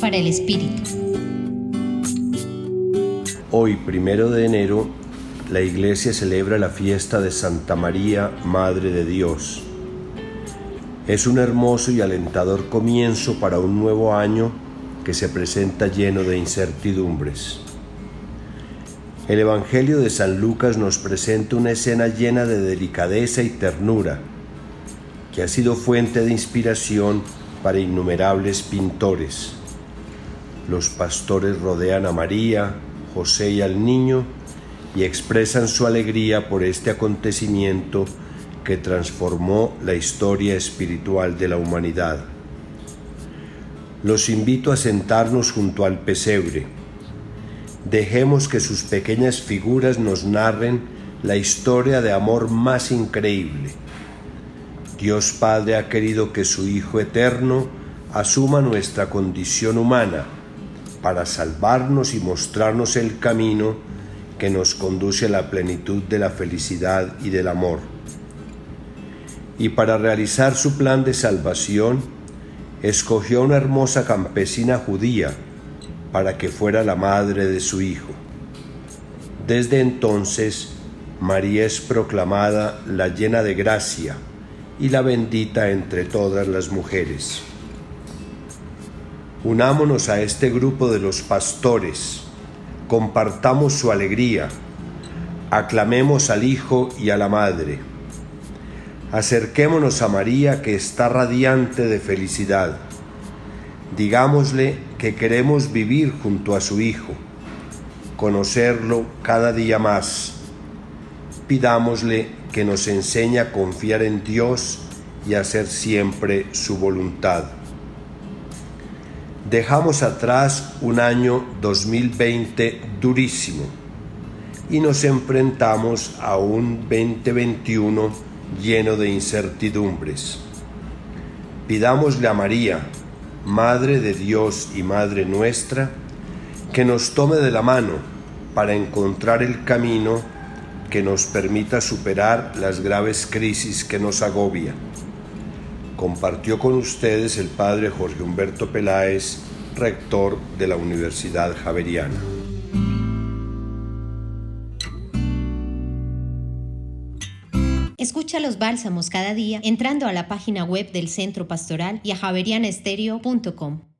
Para el Espíritu. Hoy, primero de enero, la iglesia celebra la fiesta de Santa María, Madre de Dios. Es un hermoso y alentador comienzo para un nuevo año que se presenta lleno de incertidumbres. El Evangelio de San Lucas nos presenta una escena llena de delicadeza y ternura, que ha sido fuente de inspiración para innumerables pintores. Los pastores rodean a María, José y al niño y expresan su alegría por este acontecimiento que transformó la historia espiritual de la humanidad. Los invito a sentarnos junto al pesebre Dejemos que sus pequeñas figuras nos narren la historia de amor más increíble. Dios Padre ha querido que su Hijo Eterno asuma nuestra condición humana para salvarnos y mostrarnos el camino que nos conduce a la plenitud de la felicidad y del amor. Y para realizar su plan de salvación, escogió a una hermosa campesina judía, para que fuera la madre de su Hijo. Desde entonces, María es proclamada la llena de gracia y la bendita entre todas las mujeres. Unámonos a este grupo de los pastores, compartamos su alegría, aclamemos al Hijo y a la Madre. Acerquémonos a María que está radiante de felicidad Digámosle que queremos vivir junto a su Hijo, conocerlo cada día más. Pidámosle que nos enseñe a confiar en Dios y a hacer siempre su voluntad. Dejamos atrás un año 2020 durísimo y nos enfrentamos a un 2021 lleno de incertidumbres. Pidámosle a María, Madre de Dios y Madre nuestra, que nos tome de la mano para encontrar el camino que nos permita superar las graves crisis que nos agobia. Compartió con ustedes el Padre Jorge Humberto Peláez, rector de la Universidad Javeriana. Escucha los bálsamos cada día entrando a la página web del Centro Pastoral y a javerianestereo.com.